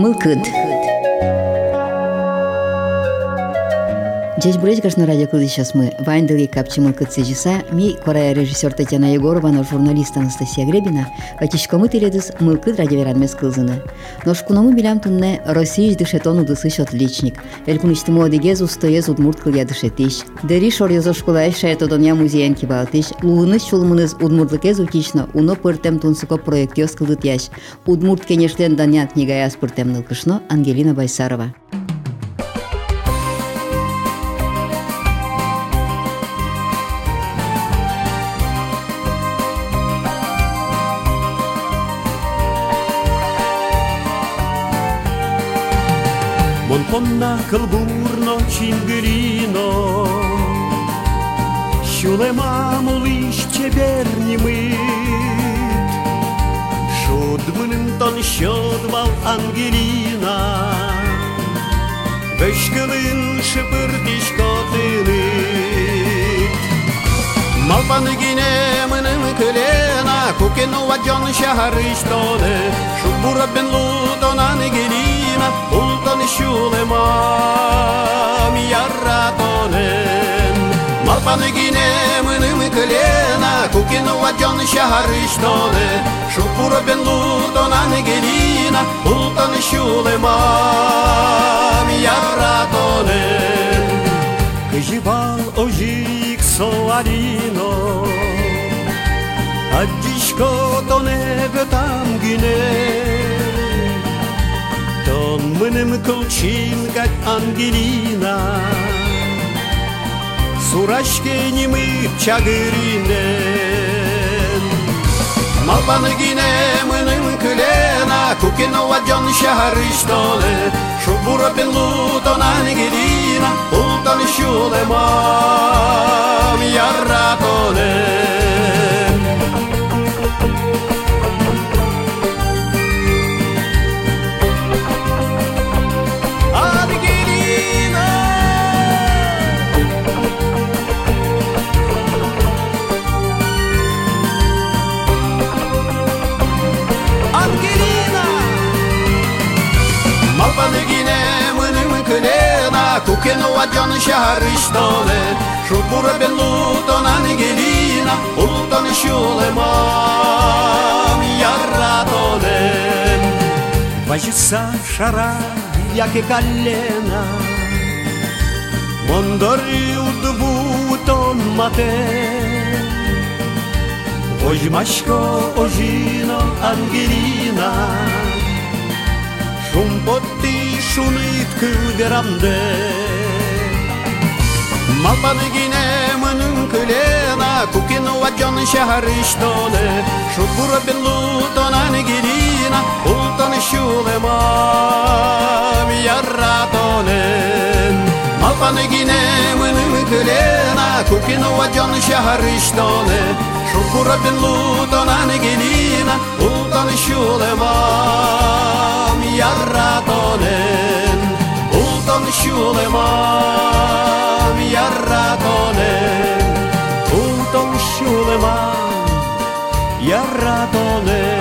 Мылкыд. Здесь брать, конечно, радио клады сейчас мы. Вайндали капчимыл кыцежиса, ми корая режиссер Татьяна Егорова, но журналист Анастасия Гребина, катишкомы теледус мылкыд радиоверанмес кылзыны. Но шкунамы билям тунне Россия дышетон удысыш отличник. Элькуничтыму одегез устоез удмурт кыл ядышетиш. Дери шор язо школа эшая тодоня музеен кибалтиш. Лулыныш чулмыныз удмуртлыкез утично, уно пыртем тунсуко проектёс кылдыт яш. Удмурт кенешлен данян книгаяс пыртем нылкышно Ангелина Байсарова. donna col burno cimbrino Şulemamu lişçe bernimi. Şudmının ton şudmal Angelina. Beşkılın şıpırtiş kotını Malpanı gine mının kılena Kukenu vacan şahar iştonu Şubura ben ludonan gelina. Ul мияратонен Малпаны гине мынын кылена Кукену ваджон шахарыштоны Шубура бен лутонаны гелина Ултон шулема мияратонен Кыжибал ожик soarino Вон мы не мыколчим, как Ангелина Сурашке не мы чагыринен Мабаны гине мы ним кулена Кукино вадьон шахарыштоле Шубура бен лутон Ангелина Ултан шулемам яратоле mânım kânena Kukeno vajon şaharıştole Şubura ben luton Angelina Ulton şulemam yarratonen Vajisa шара, яке калена Мондори удбутон мате Ojmaşko ojino Angelina Şumpotti şunit külgramde Malpadi gine mânân călena Cu chinu acion și hariștone Șubură pe lutona negirina Ultan șule mam Iarratone Malpadi gine mânân călena Cu chinu acion și hariștone Şukura bin lutona negirina Ultan șule mam Iarratone Ulton şulemam yarratonen Ulton şulemam yarratonen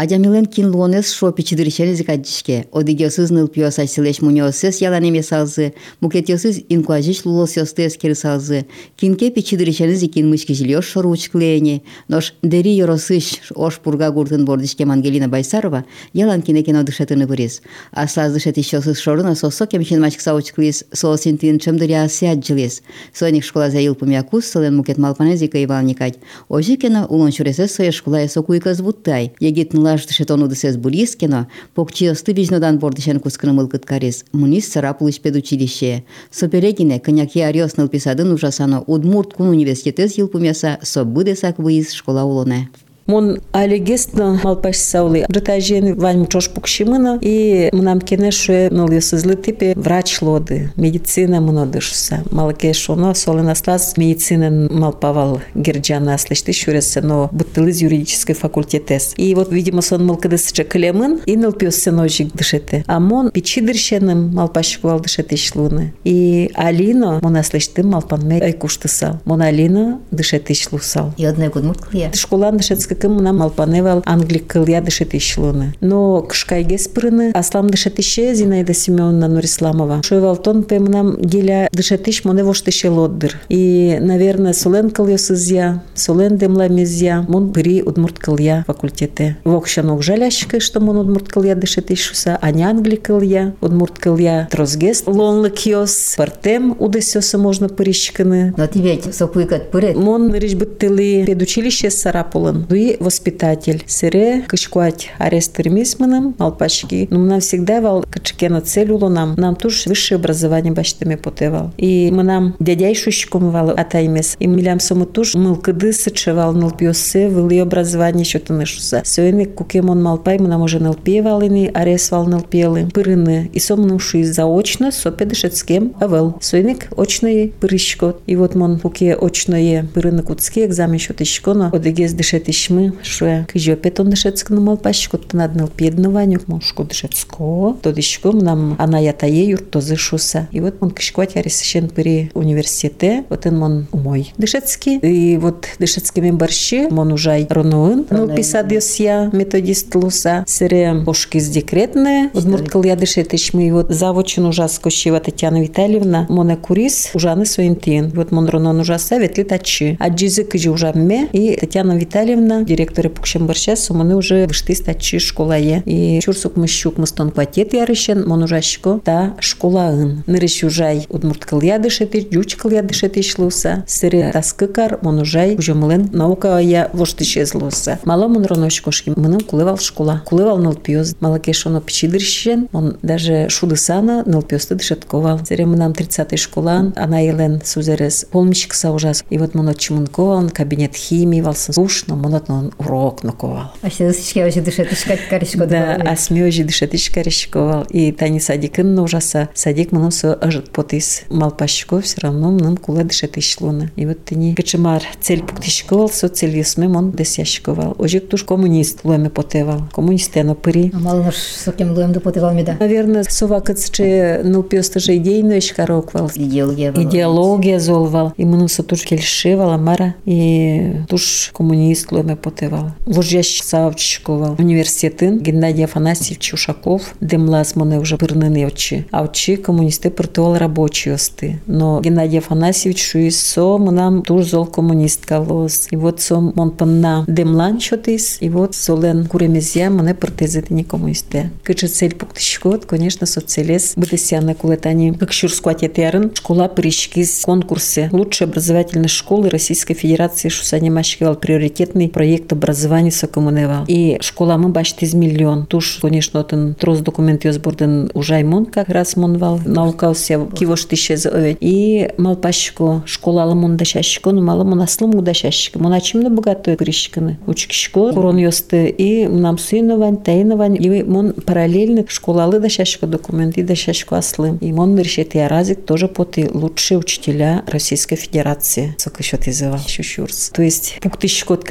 Адямилен кин луонес шопи чидыричелези кадишке, одигиосыз нылпиос асилеш муниосес яланеме салзы, мукетиосыз инкуажиш лулосиостес кери салзы, кинкепи чидыричелези кин мышкижилиош шоручклеени, нош дери yorosыш ош пурга гуртын бордишке Ангелина Байсарова, ялан кинекен одышетыны вырез. Аслаз дышет ищосыз шорына сосо кемчин мачк саучклис, соосинтин чымдыри асиаджилес. Соник школа за илпами акус, солен мукет малпанезика Иван Никать. Ожикена улон чуресес соя школа есокуйказ вуттай, егит нылаш дышетону дысес булискено, покчиосты вижнодан бордишен кускыны мылкыт карес, мунис сарапулыш педучилище. Соперегине коняки ариос нылписадын ужасано удмурт кун университетес йылпумяса собыдесак выиз школа улоне. Мон алегестно малпаш саули. Бретажен вань чош пукшимына и мнам кенеше нол юсызлы типе врач лоды. Медицина мнодышса. Малке шоно солен аслас медицина малпавал герджана аслышты шуресе, но бутылыз юридической факультетес. И вот, видимо, сон малкадысыча клемын и нылпиос сеножик дышете. А мон пичи дыршеным малпашкувал дышете шлуны. И Алино мон аслышты малпанме айкуштысал. Мон Алино дышете шлусал. И одной год мурткалия. Школан дышетская кымына малпаневал англик кылья дышет ишлуны. Но кышкайге спрыны аслам дышет ище Зинаида Семеновна Нурисламова. Шуевалтон пемнам геля дышет иш моне воштыше лоддыр. И, наверное, солен кыльосызя, солен демламезя, мон пыри удмурт кылья факультете. Вокшанок жаляшкы, что мон удмурт кылья дышет ишуса, а не англик кылья, удмурт кылья трозгест лонлы киос, партем удесёса можно пырищканы. Но тебе сокуйкат пырет. Мон речь быттылы педучилище Сарапулын. Дуи воспитатель. Сыре кышкуать арест термисманом, малпачки. Но нам всегда вал качкена цель нам. Нам туш высшее образование баштами потевал. И мы нам дядяй шущиком вал атаймес. И милям сому туш мыл кыды сычевал ныл пьосе, вылы образование что-то нышуса. Сойны кукемон малпай мы нам уже ныл певалыны, арест вал ныл пелы. Пырыны. И сом нам шуй заочно, сопедышецкем авел. Сойник очное пырышко. И вот мон куке очное пырыны куцки экзамен что-то шкона. Одегез дышет ишмы, шуя кыжопет он дышецк намал пашкот панаднал педнованюк мошку дышецко. То дышко нам ана ятае юртозы шуса. И вот он кышквать ярисшен пыри университете, вот он мон умой дышецкий. И вот дышецкими борщи мон ужай ронуын. Ну писадьос я методист луса. Сере пошкиз декретне. Удмурткал я дышет ишмы. И вот завочин ужас кощева Татьяна Витальевна. Моне курис ужаны суинтин. Вот мон ронон ужаса ветли тачи. А джизы кыжи ужамме. И Татьяна Витальевна, директор Пукшембарща, суманы уже вышти стачи школае. И чурсук мыщук мыстон кватет ярышен, мон ужашко та школаын. Нырыш ужай удмурткал я дышети, джучкал я дышети шлуса. Сыре таскыкар, мон ужай ужамылен наука я воштыше злуса. Мало мон роношкошки, мыным кулывал школа. Кулывал нылпьоз. Малакеш оно пичидырщен, он даже шудысана нылпьозды дышетковал. Сыре мынам 30-й школан, она елен сузерес полмичка ужас. И вот мон чмунковал, кабинет химии, валсын скучно, монотно урок наковал. А ще сичке ожи дышет ишкать каришко. Да, а сме ожи дышет ишкаришковал. И тани садикын ужаса. Садик мном со ажит потис. Малпашко все равно мном кула дышет ишлуна. И вот тани качемар цель пуктишковал, со цель ясме мон десяшковал. Ожик туш коммунист луеме потевал. Коммунист ено пыри. А мало наш сокем луем допотевал меда. Наверное, совакът че нылпиоста же идейно ишкароквал. Идеология. Идеология золвал. И мном со туш кельшевала мара. И туш коммунист луеме потевал. Ложящ савчиковал. Университетын Геннадий Афанасьевич Ушаков. Демлас моне уже пырныны очи. А очи коммунисты пыртывал рабочие осты. Но Геннадий Афанасьевич шуисо нам туш зол коммунист калос. И вот сом мон панна демлан чотис. И вот солен куремезия моне пыртезеты не коммунисты. Кычы цель пуктышкот, конечно, соцелес. Бытысяна кулетани. Как шурскуатетерн. Школа прищкис конкурсе. Лучшей образовательной школы Российской Федерации Шусанимашкивал приоритетный проект образования сокомуневал. И школа мы бачите из миллион. Туш, конечно, тен трос документ йозборден ужаймон как раз монвал. Наукался кивош тише зовет. И малпашко школа аламон дашашко, но мало монаслым удашашко. Моначим на богатую крищиканы. Учкишко, корон йосты. И нам суиновань, тайновань. И мон параллельно школалы дашашко документы дашашко аслым. И мон решит яразик тоже поты лучшие учителя Российской Федерации. Сока счет изывал. Шушурс. То есть пуктышкот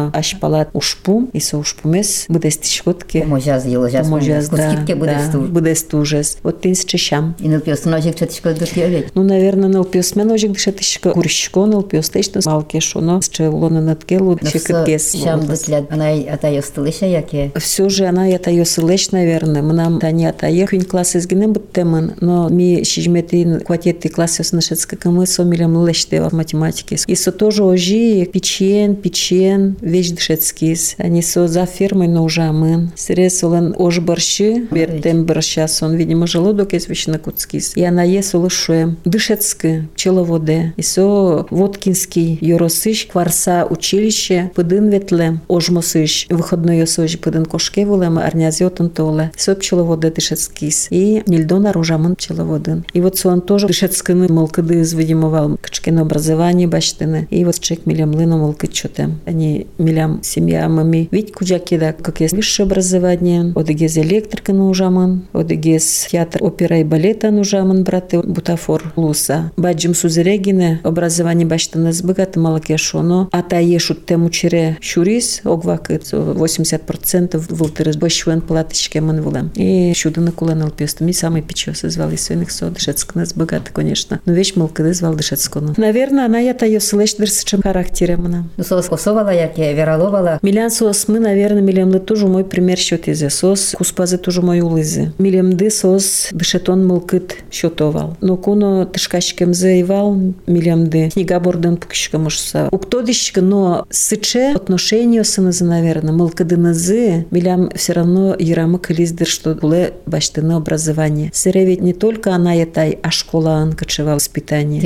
качекена ашпалат ушпум. И со ушпумес будестишкотке. Можаз еложаз. Можаз, да. Скидке да. будесту. Будестужес. Вот тин чешам. И на пьес ножик четишко дыртьевет. Ну, наверное, на пьес меножик дышатишко курщко, на пьес течно малке шуно, с челона над келу, чекатес. Шам дытлят. Она атайо стылыша яке. Все же она ее слышь, наверное. Мы нам тани атае хвин класс из гнем теман, но ми шижметин квартеты класс с нашецка камы со милям леште в математике. И со тоже ожи печен, печен, вещь дышецкис. Они со за фирмой но уже амын. Сресулен ож борщи, бертем борща сон, видимо, желудок есть вещи на куцкис. И она есть улышуем. Дышецкы, пчеловоде. И со Воткинский, Юросыш, Кварса училище, пыдын ветлем, ожмосыш, выходной осожи пыдын кошке вулем, арнязиотын толе. Со пчеловоде дышецкис. И Нильдона ружамын пчеловодын. И вот сон тоже дышецкыны молкыды изведимовал. Качкино образование баштыны. И вот чек милем лыно молкы чотем. Они милям семья мами. Ведь куджакеда как есть высшее образование, одегез электрика нужаман, одегез театр опера и балета нужаман, браты бутафор луса. Баджим сузерегине образование баштаныз богат малаке шоно, а та ешут тему чере шурис, огвакыт 80% вултырыз башвен платочке ман вулам. И шуда на куланал песту. Ми самый печёс звал из свиных со дышецкныз богат, конечно. Но вещь малкады звал дышецкону. Наверное, она я та ее слышь дырсычем характере мана. Ну, сос косовала, як я вераловала. Милян сос мы, наверное, милям тоже мой пример счет из сос, куспазы тоже мой улызы. Милям ды сос дышетон мылкыт счетовал. Но куно тышкачкем заевал, милям ды книга борден пукишка мушса. Уктодищка, но сыче отношение сынызы, наверное, мылкыдынызы, милям все равно ярамы кылиздыр, что буле баштыны образование. Сыре ведь не только она етай, а школан качевал воспитание.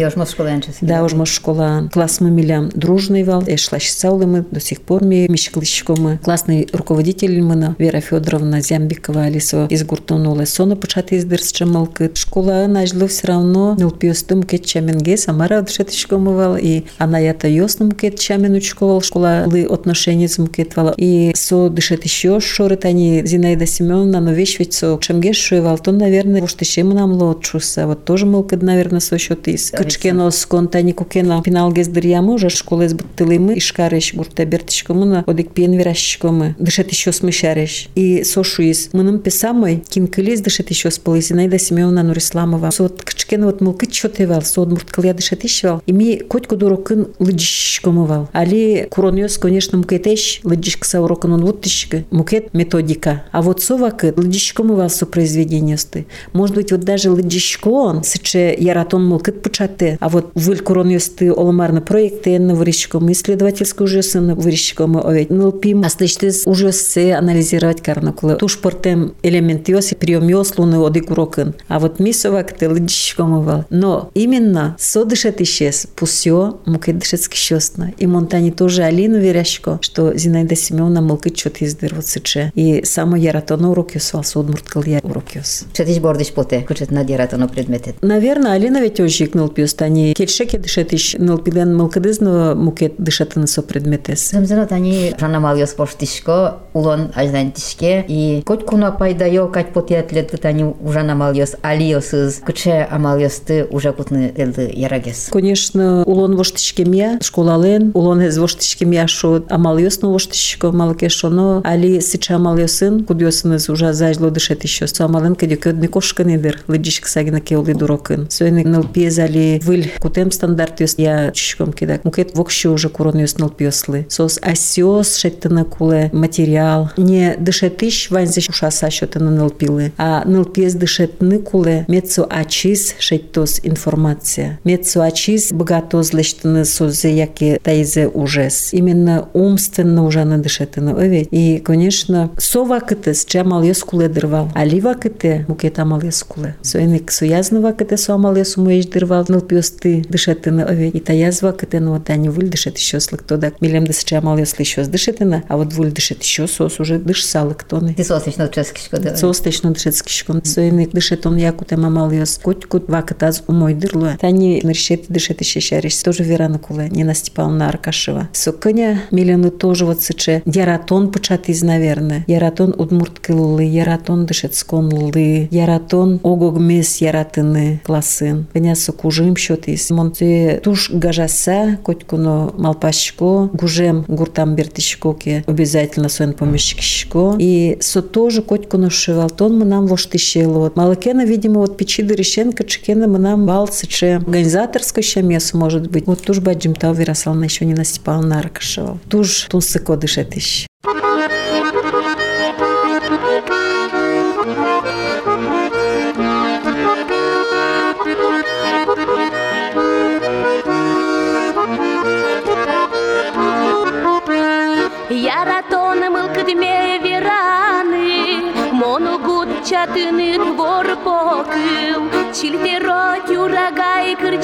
Да, уж школа. Класс мы милям дружный вал, эшлаш саулы мы до сих пор ми мишклыщко мы. Классный руководитель мы Вера Федоровна Зямбикова Алисо из Гуртонула Сона почати из дырсчамалкы. Школа нажло все равно. Нылпиостым кетчаменге Самара дышетышко мывал и она ята ёсным кетчамен учковал. Школа лы отношения с мкетвала и со дышет еще шорит они. Зинаида Семеновна но вещь ведь со чемгеш шуевал то наверное вот еще нам лотчуса вот тоже мылкад наверное со счет из качкено сконтани кукена пинал гездырьямы уже школа из бутылымы ишкарыш гурта бертишкомуна одик пен вирашчикомы дышет еще смешарыш и сошу из мыным писамой кинкелез дышет еще с полы Зинаида Семеновна Нурисламова. Со вот качкено вот мылкыт чотевал со от мурткалия дышет ишвал и ми котку дурокын лыджишкомывал али куроньос конечно мукетеш лыджишкса урокын он вот тишка мукет методика. А вот совакы лыджишкомывал со произведение сты. Может быть вот даже лыджишкон сыче яратон мылкыт пучаты а вот выль куроньос ты оломарны проекты на вырищиком исследовательскую уже сын вырищиком овет нылпим аслыштыз уже се анализировать карнакулы. Туш портем элемент йоси прием йослуны одик урокын а вот мисовак ты лыджишкомывал но именно со дышет исчез. Пусё мукет дышецки щестно и монтани тоже алину верящко что Зинаида Семеновна мылкыт чот издыр вот сыче и само яратоно урок йосвал сод мурткал я урок йос. Шетиш бордиш поте, кучет на дератано предметет. Наверное, Алина ведь ожик нылпиос тани кельшеке дышетиш нылпилен мылкыдызно мукет дышатыны со предметес. Замзанат они жанамал спортишко, улон ажнантишке, и коть куна пайда йо, кать потият лет они ужанамал йос алиосыз, куче амал йосты уже кутны элды ярагес. Конечно, улон воштишкемия, школален, улон из воштишкемия шо амал йосно воштишко малке шоно, али сыча амал йосын, кудьосын из уже зажло дышет еще. Со амален кади кёдни кошка недер, лыджишк сагина кеули дурокын. Сойны нылпиез али выль кутем стандарт йос я чишком кидак. Мукет вокши уже курон йос нылпиослы. Сос асиос шеттына куле материал. Не дышетиш ванзе ушаса шотына нылпилы. А нылпиез дышетны куле мецо ачис шеттос информация. Мецо ачис богатоз лештыны созе яки тайзе ужес. Именно умственно уже на дышетына овет. И, конечно, сова кытыс чамал куле дырвал. Али вакыте мукет амал йос куле. Сойник суязны вакыте со амал йос умуеш дырвал нылпиосты дышетына овет. И таязва вакыте ну вот они вуль дышет еще слык то да милем дыс чамал йос еще дышетына, а вот вуль дышет еще сос уже дыш салык тоны. Ти сосишно ческишко да. Состечно дышет скишкон. Сойник дышет он якуте мамал йос кут кут вакытаз умой дырлуя. Тани наришет дышет еще шариш. Тоже верана куле. Не Степановна Аркашева. Соконя милены тоже вот сыче. Яратон почат из, наверное. Яратон удмурткылы, яратон дышет сконлы, яратон огогмес яратыны классын. Коня сокужим счет из. Монте туш гажаса, котькуно малпашко, гужем гуртам бертишкоке обязательно своен помещикшко. И со тоже котькуно шевалтон мы нам воштищело. Вот малакена, видимо, вот печи дырещенка, чекена мы нам балсыче. Организаторское ще место может быть. Вот туж баджим тау вирасална еще не настипал на ракашевал. Туж тун сыко дышетищ. Яратон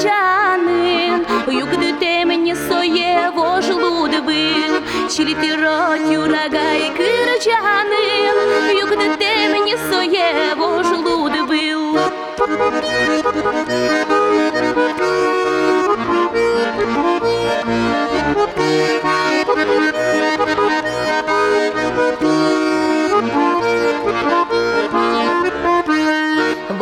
тюрагай кырчанын, югды темне сое вожлуд был, чильтеро тюрагай кырчанын, югды темне сое вожлуд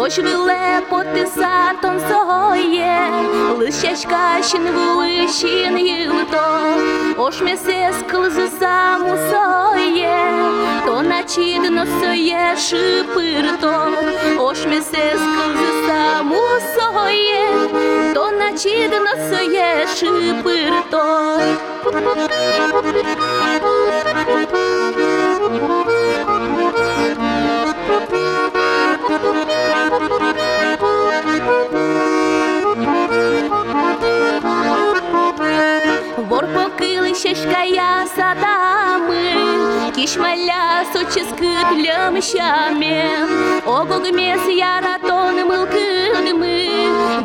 Хоч лепоти сартон согоє, лищачкащин вилищин гілто, Ош месе склизи саму соє, то начідно соє шипирто, Ош месе склизи саму соє, то начідно соє шипирто. Zulüme yaratonu mılkılımı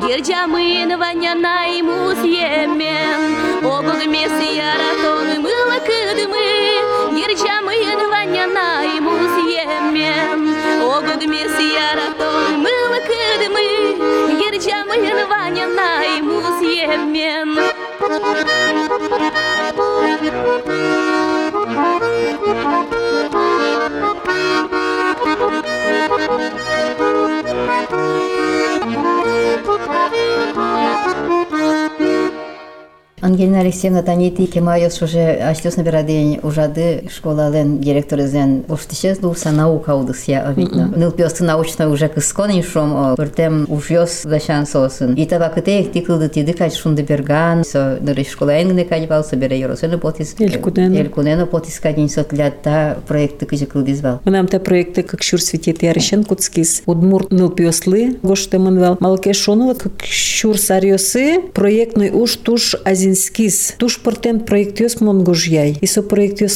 Gercamın vanyanay muz yemen Obulüme yaratonu mılkılımı Gercamın vanyanay muz yemen Obulüme yaratonu mılkılımı Gercamın vanyanay muz yemen Thank you. Thank you. Ангелина Алексеевна танити кемайос уже аштос набирадень ужады школален директорызен уштишез дуса наука удысья видно. Ныл пёсты научно уже кысконин шом пыртем ужёс гашан сосын. И таба кыте их тиклды тиды кач шунды берган, со ныры школа энгне кач бал собере yorosene потис. Элькудено. Элькудено потис кадин сотлята проекты кыжы кылдыз бал. Нам те проекти как шур светит ярышен куцкис. Удмур ныл пьослы, гоште манвал. Малке шонула как шур сарьосы, проектный уж туш азинскис. Туш портен проект йос монгожьяй. И со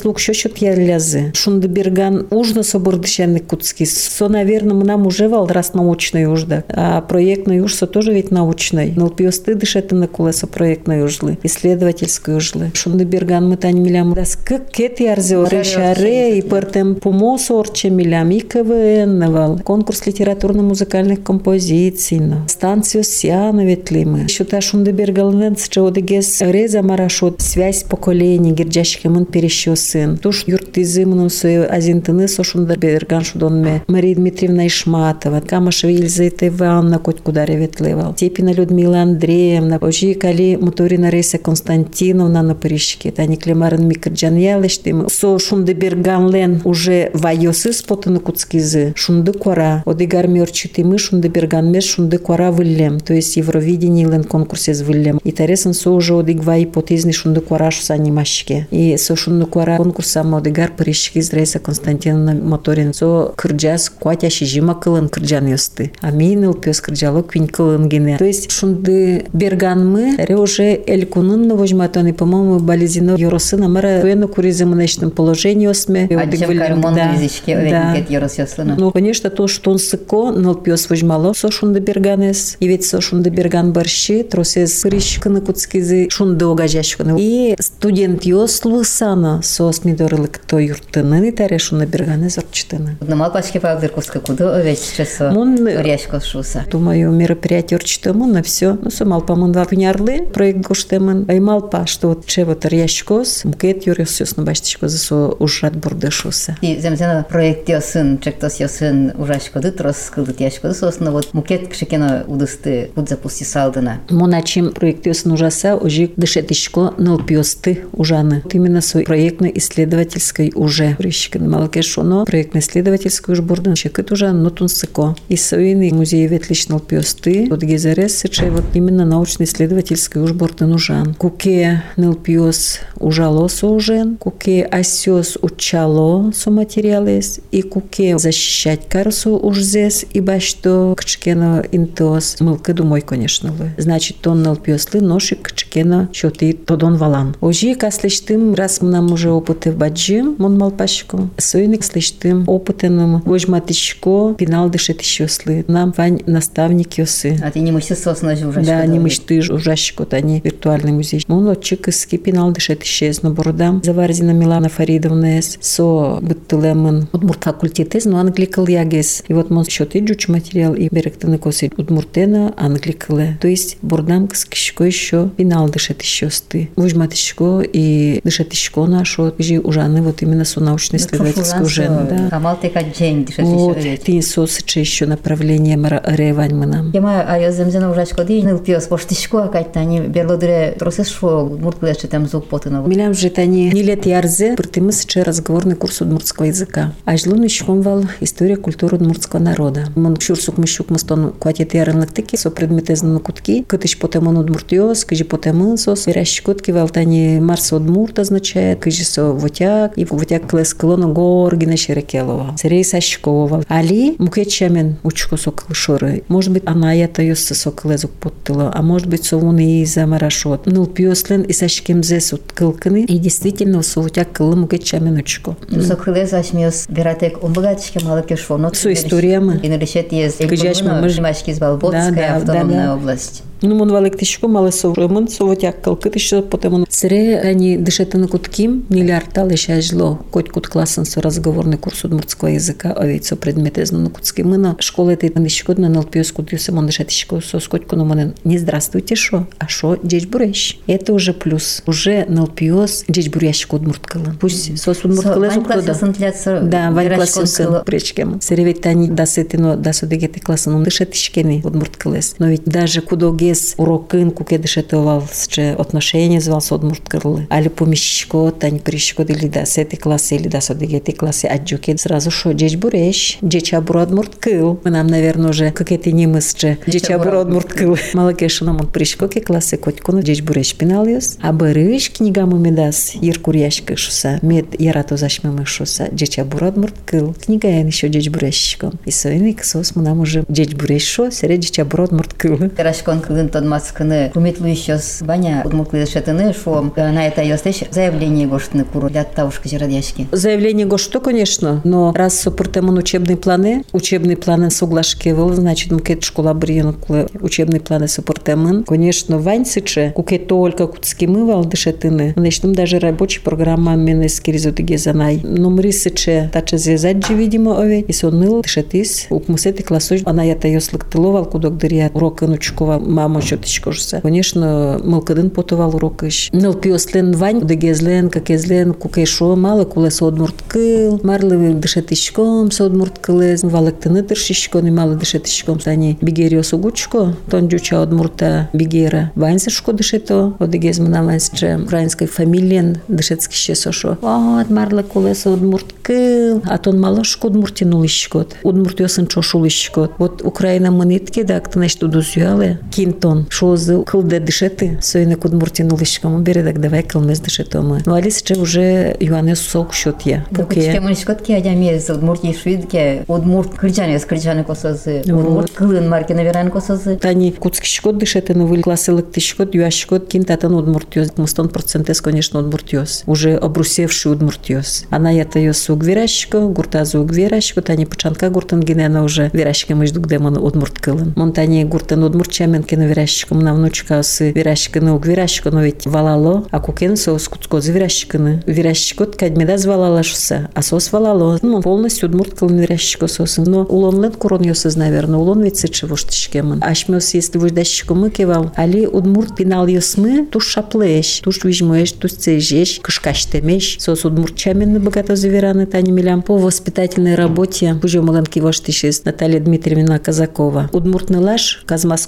лук щочот ялязе. Шунды берган ужно собордышенный куцкис. Со, наверное, нам уже вал раз научный ужда. А проектный уж со тоже ведь научный. Ныл пьосты дышет на кулеса проектной ужлы. Исследовательской ужлы. Шунды берган мы тань милям. Das как кет ярзе орещаре и портем помос орче милям и КВН навал. Конкурс литературно-музыкальных композиций. Станцию Сиана ветлимы. Еще та шунды бергалнен одегес реза марашот. Связь поколений гирджашки мын перещё сын. Туш юртизы мын суе азинтыны со шунда берган шудонме. Мария Дмитриевна Ишматова. Камашева Елизавета Ивановна коть кударе ветлевал. Тепина Людмила Андреевна. Ожи кали Мутурина Рейса Константиновна на Парижке. Тани Клемарын Микрджан ялыштым. Со шунды берганлен уже вайосы спотаны куцкизы. Шунды кора. Одигар мёрчити мы шунды берган меш шунды кора вылем. То есть Евровидение лен конкурсе з вылем. И таресан со уже одигва ипотезни шунды кора шу санимашке. И со шунды кора конкурса одигар Парижке з Рейса Константиновна Моторин. Со кырджас куатя шижима кылын кырджан ёсты. А миныл пёс кырджало квин кылын гене. То есть шунды берган мы таре уже эль кунын возьматоны, по-моему, балезино Yorosына мара военно куризымынечном положении осме. Ачем кармон Да. визичке Да. yorosyoslana. Ну, конечно, то, что он сыко, нал пьес возьмало, со шунды берганес, и ведь со шунды берган борщи, тросез пырищканы куцкизы, шунды огажашканы. И студент йослу сана, со смидорылык то юртынын, и таре шунды берганес орчтыны. Намал пачке палдыр куска куду овеччесо. Мон- Ряшко шуса. Думаю, мероприятие орчтымын, на все. Ну, со малпа мон вапнярлы, проект гоштымын. А и малпа, что вот че вот ряшкос, мкет юресёс на баштичко за со ужрат бурдышуса. И земзена проект йосын, чектос йосын ужашкоды, трос кылдыт яшкоды сосно вот мукет кшекена удысты куд запусти салдына. Моначим проектиосын ужаса, ожи дышетишко нылпиосты ужаны. Вот именно свой проектно-исследовательской уже. Прищикан малкешоно, проектно-исследовательской уж бурдан чекет ужан, но тун сыко. И совины музей ветлич нылпиосты, вот гезарес сычай вот именно научно-исследовательской уж бурдан ужан. Куке нылпиос ужало ужен, куке асёс учало со материалес, и куке защищать карсу уж здесь, и башто кчкена интос. Мылка думой, конечно, вы. Значит, тон нылпиослы ношик кчкена чоты тодон валан. Ожи каслиштым, раз мы нам уже опыты в баджим, мон малпашко. Сойник слиштым опытеным вожматишко, пинал дышетишослы. Нам вань наставник йосы. А ты не мышцы сосно же ужашкоды. Да, не мечты ужащик, вот они виртуальный музей. Он отчик из скипинал дышет исчез, но бородам. Заварзина Милана Фаридовна со быттылемын удмурт факультетез, но англикал ягес. И вот мон счеты джуч материал и беректаны косы удмуртена англикале. То есть бордам кс кишко еще пинал дышет дышать еще сты. Возьмат еще и дышать еще нашу, же ужаны вот именно со научно-исследовательскую уже. Да. Камал тека день дышать Вот, еще. ты соцче еще направление ревань мы нам. Яма ая земзена ужачко ди ныл пиос поштишко акайтани берлодре тросес шо мурт клеше там зук потынов. Милям же тани не лет ярзе, притымыс че разговорный курс удмуртского языка. А жлун ищкомвал история культуры удмуртского народа. Мон шурсук мышук мастон кватет ярынлык тики, со предметы знаны кутки, кытыш потемон удмуртиос, кыжи потемон сос, вирящ кутки валтани марс удмурт означает, кыжи со вотяк, и вотяк клес клона горгина шерекелова. Серей сашкова. Али мукетчамен учко сокол шоры. Может быть, она ята ёсса сокол езук поттыла, а может быть, совуны и замарашот. Нул пиослен и сашкем зесут кылканы, и действительно совутяк кылы мукетчамен учко. Сокхыле зашмиос биратек умбагатишке малы кешвоно. Со историями. И наречет ез. Кыжаш мы, мы ж- Жимашки из Да, Балботская да, автономная область. Ну, мон валек тишко мало совремон, совотяк кылкы тишко потом Сре они дышетаны кутким, миллиардал еще жло, коть кут классан со разговорный курс удмуртского языка, ведь со предметы знаны кутски. Мы на школе это на еще на НЛПС кутюсе, мон дышет тишко со скотьку, но мон не здравствуйте, шо, а шо дечь бурещ. Это уже плюс. Уже НЛПС дечь бурящик удмурткала. Пусть со удмурткала Вань классе сантляться. Да, вань классын сын пречкем. Серевет они да сетино да судегети классын он дышет тишкени удмурткалес. Но ведь даже кудогес урокын куке дышетовал че отношения звал с удмурткалы. Али помещко тань пришко или да сети классы или да судегети классы аджуке сразу шо дечь буреш, дечь абур удмурткыл. Мы нам, наверное, уже как это не мысче. Дечь абур удмурткыл. Малакеш нам он пришко ке классы котькуну дечь буреш пиналиус. А барыш книгаму медас еркуряшка шуса мед ярато зашмемы шуса дечь абур удмурткыл. Книга я еще дечь бурешком. И своими ксос мы нам уже дечь бурешо, сере дечь абур удмурткыл. Терашкон кылын маскыны кумитлу еще с баня удмуртлы шетыны шо на это ёстеш заявление гоштны куру для таушка жирадяшки. Заявление ГОШТО, конечно, но раз сопортемон учебные планы, учебные планы соглашкивал, значит, мукет школа бриен учебные планы сопортемон. Конечно, ваньсыче, куке только куцкимывал дышетыны, значит, даже рабочая программа мене скиризоты гезанай. Но мрисыче тача звязать же, видимо, ове, и соныл дышетис, укмусети классуш, она я та ёслыктыловал, кудок дыря урока нучкова мама чотичкошса. Конечно, мылкыдын потовал урокыш. Ныл пиослен вань, дегезлен, какезлен, кукешо, мало куле содмурткыл, марлы дышетишком содмурткылез, валыктыны дыршишкон, и мало дышетишком, сани бигерио сугучко, тон дюча одмурта бигера. Ваньсышко дышето, одегез мына ваньсче, украинской фамилиен дышетскище сошо. Вот, марлы куле содмурткыл, а тон малошко удмуртинул ишкот. Удмуртиосын чошул ишкот. Вот Украина мынитке, да, кто значит удузюяле, кинтон, шозы кылде дышеты, сойны кудмуртинул ишком, бередак давай кылмез дышетома. Ну, алисче уже Юанес сок счет я. Кучке Пуке. мунишкотки адями з удмуртии швидке удмурт кричане с кричане косозы удмурт кылын марки наверан косозы. Тани куцкишкот дышеты, но вы класселык тишкот, юашкот, кинтатан удмуртиоз, мустон процентес, конечно, удмуртиоз. Уже обрусевший удмуртиоз. Она ята ёс угверашко, гуртазу угверашко, тани пачанка гуртан генена уже верашке между демон удмурт кылын. Монтани гуртан удмуртчамен кена верашко, мна внучка с верашканы угверашко, но ведь валало, а кукен сос куцкоз верашканы. Верашкот кадмеда звалала шуса, а сос валало. Ну, полностью удмурт кылын верашко сосын. Но улон лет курон ёсыз, наверное, улон ведь сычы воштышкемын. Ашмёс, если вождащику мы кевал, али удмурт пинал ёсмы, туш шаплеш, туш вижмеш, туш цежеш, кышкаш темеш. Сос удмуртчамен богато завераны тани милям. По воспитательной работе, пужо маганки воштышес, Наталья Дмитриевна Казакова. Удмуртный лаш, казмас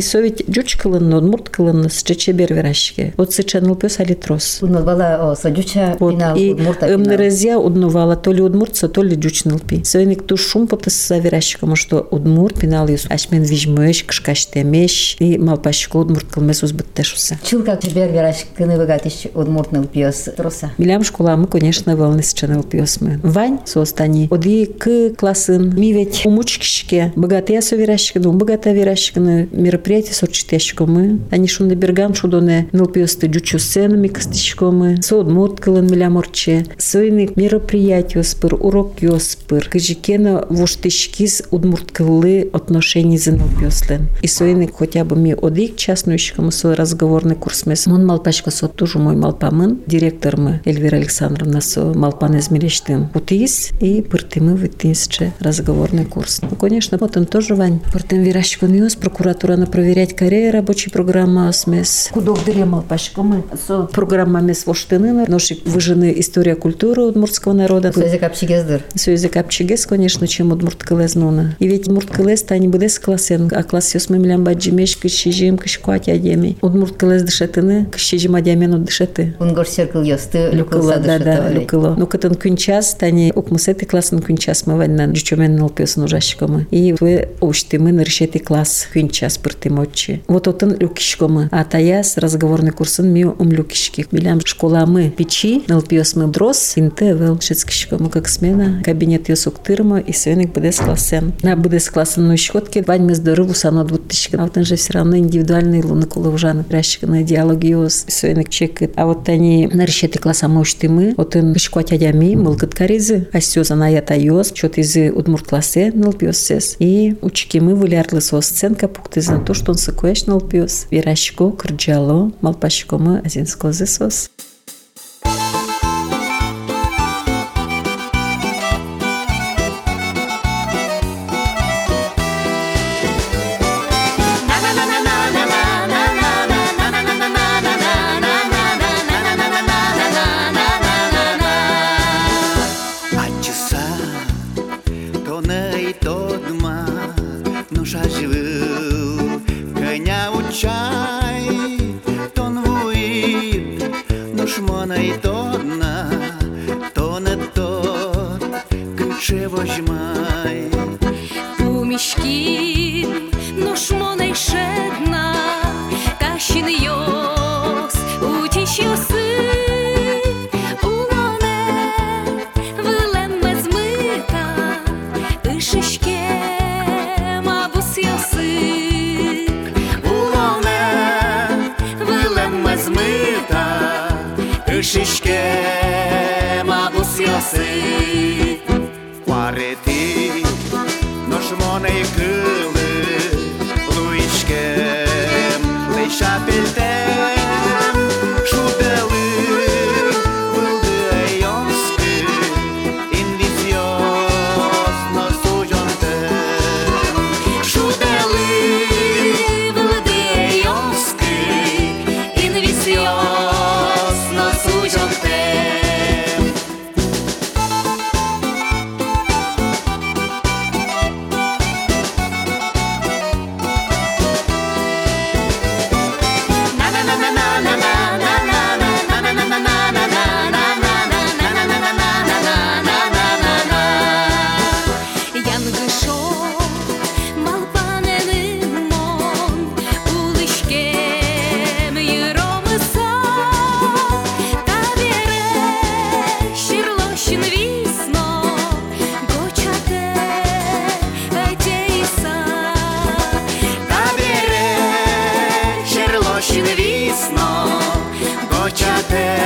куртыш, и совет джуч кылын, удмурт кылын, с чечебер верашке. Вот сычаныл пёс али трос. Удмурт бала садюча Вот, и пинал. эмнерезия уднувала то ли удмуртца, то ли джучнылпи. Сойник ту шум потас заверящикому, что удмурт пинал юс. Ашмен вижмеш, кышкаш темеш, и малпашко удмурт кылмес узбыттешуса. Чилка чебер вераш кыны выгатиш удмуртныл пиос троса. Милям школа мы, конечно, волны с чанел пьесмы. Вань состани. Оди к классын. Ми ведь умучкишке. Богатые соверящики, ну, богатые верящики, мероприятия сочетящики мы. Они шун на берган шудоне. Нил пьесты джучу сценами костичко мы. Содмут кылын милям орче. Сойны мероприятия спыр, урок йоспыр. Кыжикена воштышкиз удмурт кылы отношений за нил пьеслен. И сойны хотя бы ми одик частнущикому свой разговорный курс мес. Мон малпачка сот тоже мой малпамын. Директор мы Эльвира Александровна со малпан измерещ учтым утис и пыртымы вытынсче разговорный курс. Ну, конечно, вот он тоже вань. Пыртым вирашкон юс, прокуратура на проверять карьеры рабочей программа смес. Кудов дремал пашкомы. Со программами с воштынына. Ноши выжены история культуры удмуртского народа. Сөзі капчигездір. Сөзі капчигес, конечно, чем удмурткалез нуна. И ведь удмурткалез тани будес классен, а класс ёс мемлям баджимеш кышижим кышкуать адеми. Удмурткалез дышетыны, кышижим адямен удышеты. Унгор серкл ёсты, Люкыла, да, да, люкыла. Ну, кытын күн час, тани укмусети классын күн час мы ваннан, жучомен нолпёсын ужашкомы. И вы уштымы наршети класс күн час пыртымочи. Вот отын люкишкомы. А таяс разговорный курсын ми ум люкишки. Билям школамы печи, нолпёсмы дрос, инте вел шецкишкомы как смена. Кабинет ёсуктырма и свеник будес классен. На будес классен ну щетки, вань мы здорову сано двутышки. А вот он же все равно индивидуальный луны куловжаны. Прящиканы диалоги ёс, свеник чекает. А вот они наршети класса моштымы, отын кышкуать адями, мылкыт каризы. А сёзан аята ёс, чот изы удмурт классе нылпёсес. И учкимы вылярлы со сценка пуктызан то, Constitutional Pills, Viraşko, Kırcalı, Malpaşko mu, Azins Kozısos. sistema nos Juarretik e gâle Lui esquema Deixa șapelte pay.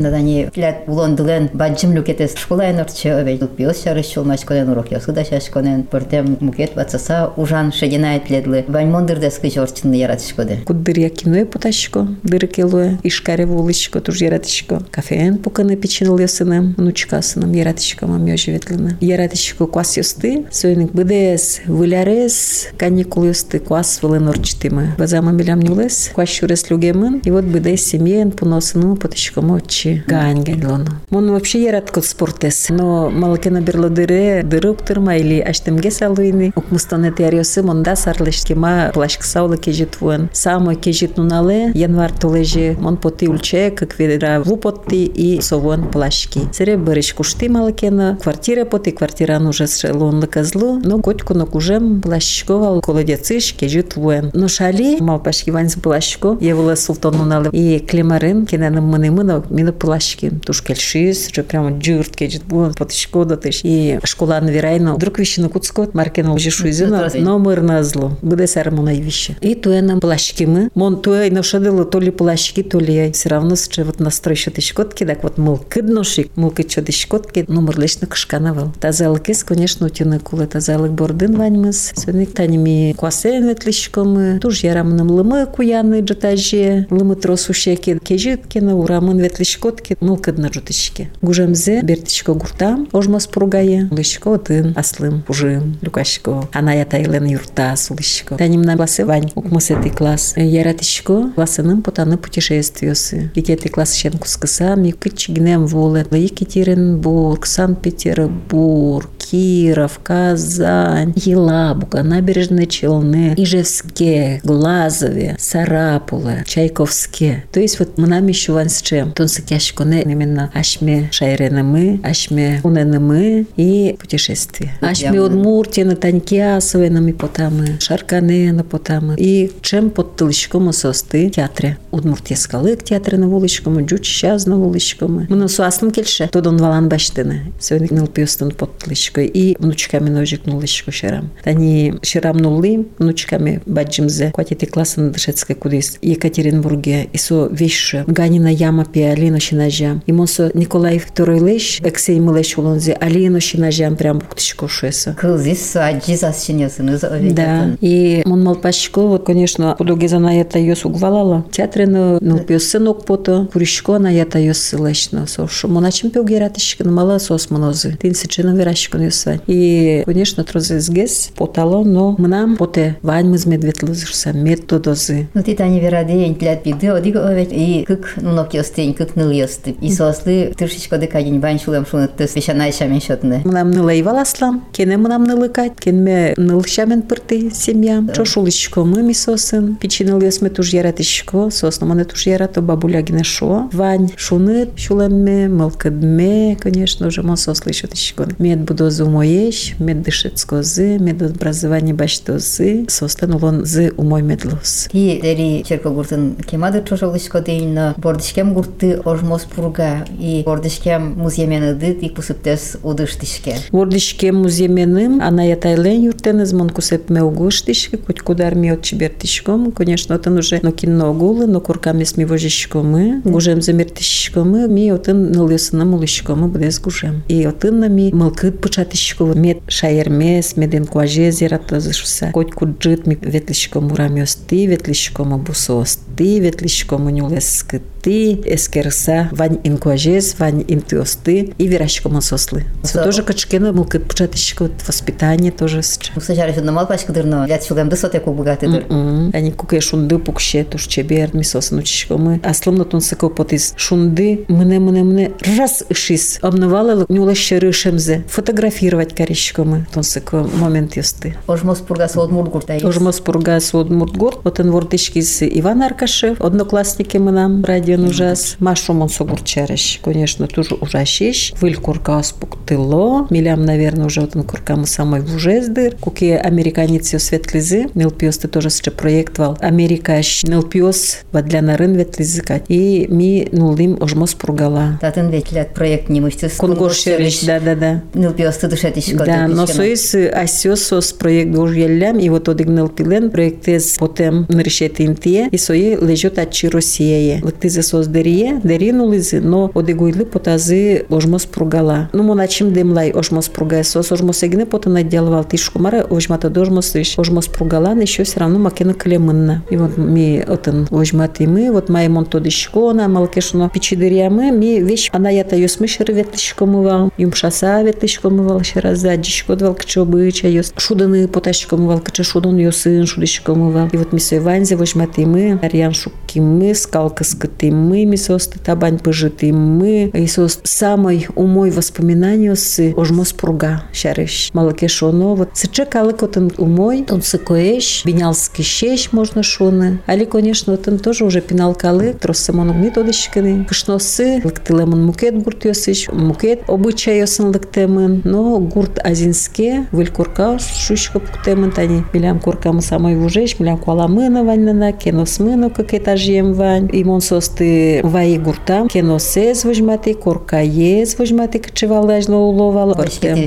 Ангелина Алексеевна дани флят улондылен баджим люкетес школайн орче овей пиос шарыш чулмач конен урок ясы да шаш конен портем мукет вацаса ужан шединает ледлы вань мондыр дес кыч орчынны яратыш коде Куддыр якиное поташко, дырыкелуе, ишкаре вулышко, туж яратышко. Кафеен пуканы печеныл ясыным, внучкасыным яратышко мам ветлина. Яратышко квас ёсты, сойник быдес, вылярес, каникул ёсты, квас вылын орчтымы. Базама милям нюлес, квас шурес люгемын, и вот быдес семьен пуносыну потышко мочи. Гань гайлону. Мон вообще яраткот спортес, но малакена берладыре, дырып тырма или аштемге салуйны, укмустане тиарёсы монда сарлышкема плашк саула кежитвуен. Само кежит нунале, январ толежи, мон поти ульче, как видра лупотти и совуен плашки. Сере бырыш кушти малакена, квартира поти, квартира нужа шелон лыказлу, но котку на кужем плашковал колодецыш кежит вуен. Но шали, мал пашки ванс плашко, евула султан нунале и клемарын, кененым мыны мыны, мины плашки. Туш кельшис, же прямо джурт кежит вуен, потышко датыш. И школа наверайно, вдруг вещи на куцкот, маркена уже шуизина, номер назло. Буде сармона и вещи. И туенам плашки мы, мон туэ навшадило то ли плашки, то ли все равно че вот настрой що ти щкотки, так вот мыл кидношик, мыл кид що ти щкотки, номер лично кышканавал. Тазалыкес, конечно, утюны кулы тазалык бордын ваньмыз. Сөнник таними квасен ветлишкомы, туж ярамным лымы куяны джатаже, лымы тросу шеки кежиткина, урамын ветлишкотки, мыл кидна жутышки. Гужемзе бертишко гуртам, ожмас пургае, лышко тын, аслым, пужым, люкашко, ана ятайлен юрта сулышко. Танимна классы вань, укмысети класс. Яратышко, классының потаны путешествиясы. Икети класс шен кускыса, ми кычигнем воле. Екатеринбург, Санкт-Петербург, Киров, Казань, Елабуга, Набережные Челны, Ижевске, Глазове, Сарапуле, Чайковске. То есть вот мы нам еще ван с чем? Тонсы кяшконе именно ашме шайренымы, ашме уненымы и путешествия. Ашме Удмуртия, на Танькиасове, на потамы, Шаркане, на потамы. И чем под тылышкому состы театре. Удмуртия скалык театре на вулышкому, джуч сейчас на вулышкому. Мы на суасным кельше, то дон валан баштыны. Сегодня ныл пьюстын под тылышкой. И внучками ножик нулышку шерам. Они шерам нулы, внучками баджимзе. Кватити классы на дышецкой кудис. Екатеринбурге. И со вещи. Ганина яма пи Алина шинажам. И мосо Николай второй лещ, Эксей мылещ улонзе. Алина шинажам прям буктышко шуеса. кылзис аджизас шинесыныз овей Да. И мон малпашко, вот, конечно, подоги за на это ее сугвалала. Театре на нылпио сынок пото, куришко на это ее сылечно. Сош, мона чемпио гератышко на мала сос монозы. Тин верашко не свань. И, конечно, трозе сгес потало, но мнам поте вань мы змедвет лызырса методозы. Ну ти тани верадеен плят биды одиго овет и кык нунок ёстен кык ныл ёсты. И сослы тыршичко декадин вань шулем шунат тыс вешанай шамен шотны. Мнам нылай валаслам, кене мнам нылыкать, кенме ныл шамен пырты семьям. Шо шулышко мы мисосын, печиныл ясме туж яратышко, сосно мане туж ярато бабуля гине шо. Вань шунет шулемме, мылкадме, конечно, уже мон сослышо тышко. Мед будозы умоеш, мед дышецко зы, мед образование баштозы, сослен улон зы умой медлос. Ти дери черко гуртын кемады чошолышко дейін но бордышкем гуртты ожмос пурга и бордышкем муземен ыды ти пусыптес удыштышке. Вордишке муземеным, ана ятайлен юртенез мон кусепме угуштишке, хоть кудар ми от чибертишком, конечно, отын уже но кинно огулы, но курками сми вожишкомы, гужем замертишкомы, ми отын нылысына мулышкомы будес гужем. И отын на ми мылкыт пучатишкомы, мед шайермес, меден куаже зератозышуса, хоть куджит ми ветлишком урамёсты, ветлишком бусосты, ветлишком нюлескыт ты эскерса вань инкуажез, вань интиосты и вирашком сослы. Со- Тоже качкена мылкыт пучатишко воспитание тоже с Сажарыш одна пачка дырно, лят шулем дысоте ку богатый Мгм. Они куке шунды пукше, туш чебер, мисос нучишко мы. Аслым на тун сыко потис. Шунды, мне, мне, мне, раз шис. Обнывала нюла шемзе. Фотографировать корещко мы. Тун сыко момент ёсты. Ожмос пурга сод мурт гуртай. Ожма спурга свод муртгор. Вот он вортышки с Иван Аркашев. Одноклассники мы нам радио ужас. Машу мон согурчарыш. Конечно, тоже ужасищ. Выль курка спуктыло. Милям, наверное, уже вот он курка мы самой в ужездыр. Куки американец светлизы. Нилпиос ты тоже ще проектвал. Америка нилпиос для нарын ветлизыкать. И ми нулим ожма спургала. Татын ветлят проект не мышцы. Кунгоршерич, да-да-да. Ныл пиосты дышатишко. Да, но соис асиосос проект дожелям, и вот одигнал пилен проект из потем нарешет интие, и сои лежит ачи Росияе. Лактизе изе сос дерие, деринул изе, но одегуйлы потазы ожмос пругала. Ну, моначим демлай ожмос пругая сос, ожмос егне потом наделывал тишку мара, ожмата дожмос иш, ожмос пругала, но еще все равно макена клемынна. И вот ми отын ожматы мы, вот маймон тодышкона, малкешно пичидериамы, ми вещь, она ята юсмышер ветлишкомывал, юмшаса ветлишкомывал, ще раз задишко, двал кчо быча, юс шуданы поташкомывал, кчо шудан юсын шудышкомывал. И вот ми ванзе ожматы мы, ариан шукки мы, скалка скоты мы, ми состы табань пыжиты мы, и сос самой умой воспоминанию с ожмос пруга, шарыш. Малкешоно, вот сыче калык отын умой, он сыкоеш, бинялский щещ можно шоны. Али, конечно, отын тоже уже пиналкалы, троссемонук методичканы. Кышносы, лыктылемын мукет гурт йосыш, мукет обычай йосын лыктемын, но гурт азинске, выль курка шушка пуктемын, тани милям куркамы самой вужеш, милям куаламына ваньнана, кеносмыну как этажем вань. И мон состы ваи гуртам, кеносез вожмати, куркаез вожмати, качевалаж лоуловал.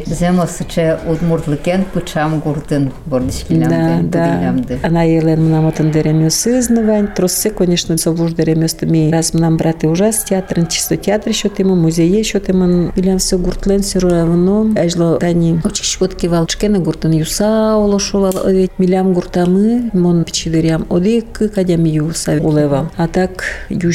Земо сыче удмуртлыкен пычам гуртын бордышкилямды. Да, да. Она елен мнам отын деремёс изнавань. Троссе, конечно, совуж деремёс ми раз мнам браты ужас театрын, чисто театр тема, музей еще тема. Билям все гуртлен все равно. Ажло тани очик шкотки вал чкена гуртын юса олошовал. Ведь милям гуртамы, мон пичидерям одик кадям юса улевал. А так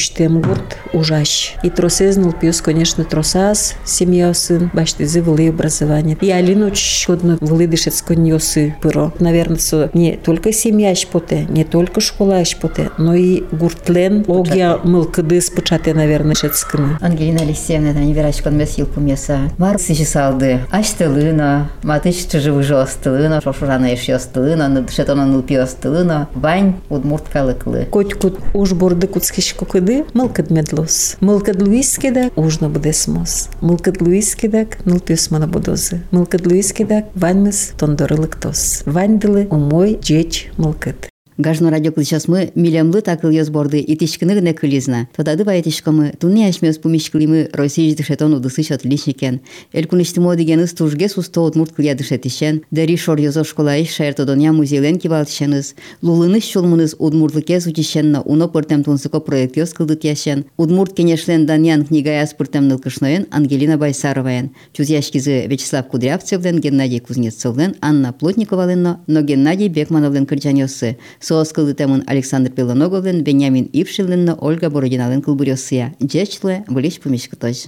юштем гурт ужаш. И тросезнул пьес, конечно, тросас, семья сын, башты зывылы образование. И Алину чудно вылыдышец коньосы пыро. Наверное, не только семья шпоте, не только школа шпоте, но и гуртлен, огия мылкыды спочате, наверное, шецкыны. Ангелина Алексеевна, да, не верачкон месил помеса. Мар сижисалды. Аштылына, матыч чыжывы жостылына, шошурана еш йостылына, надышетона нылпи йостылына, вань удмурт калыклы. Коть кут уж борды куцкиш кукыды, Malkad medlus. Malkad luiskedak užno budesmos. Malkad luiskedak nulpius mano budozi. Malkad luiskedak vanmis tondorliktos. Vandili umoj džeč malkad. Гажно радио сейчас мы милямлы такыл ёз борды и тишкыны гне кылизна. Тодады бай тишкамы туны ашмёс пумишкылимы Россия дышетон удысыш отличникен. Эль куништимо деген ыс тужге сусто отмурт кыля дышетишен. Дери шор ёзо школа иш шаертодоня музейлен кибалтишеныз. Лулыныш шулмыныз удмуртлыке сучишенна уно пыртем тунсыко проект ёз кылдыт яшен. Удмурт кенешлен даньян книгая спыртем нылкышноен Ангелина Байсароваен. Чузяшкизы Вячеслав Кудрявцевлен, Геннадий Кузнецовлен, Анна Плотниковален, но Геннадий Бекмановлен кырджанёсы. Соос Александр Пелоноговлен, Бенямин Ившилленна, Ольга Бородинален кылбурёсыя. Джечле, Булич Пумишкотож.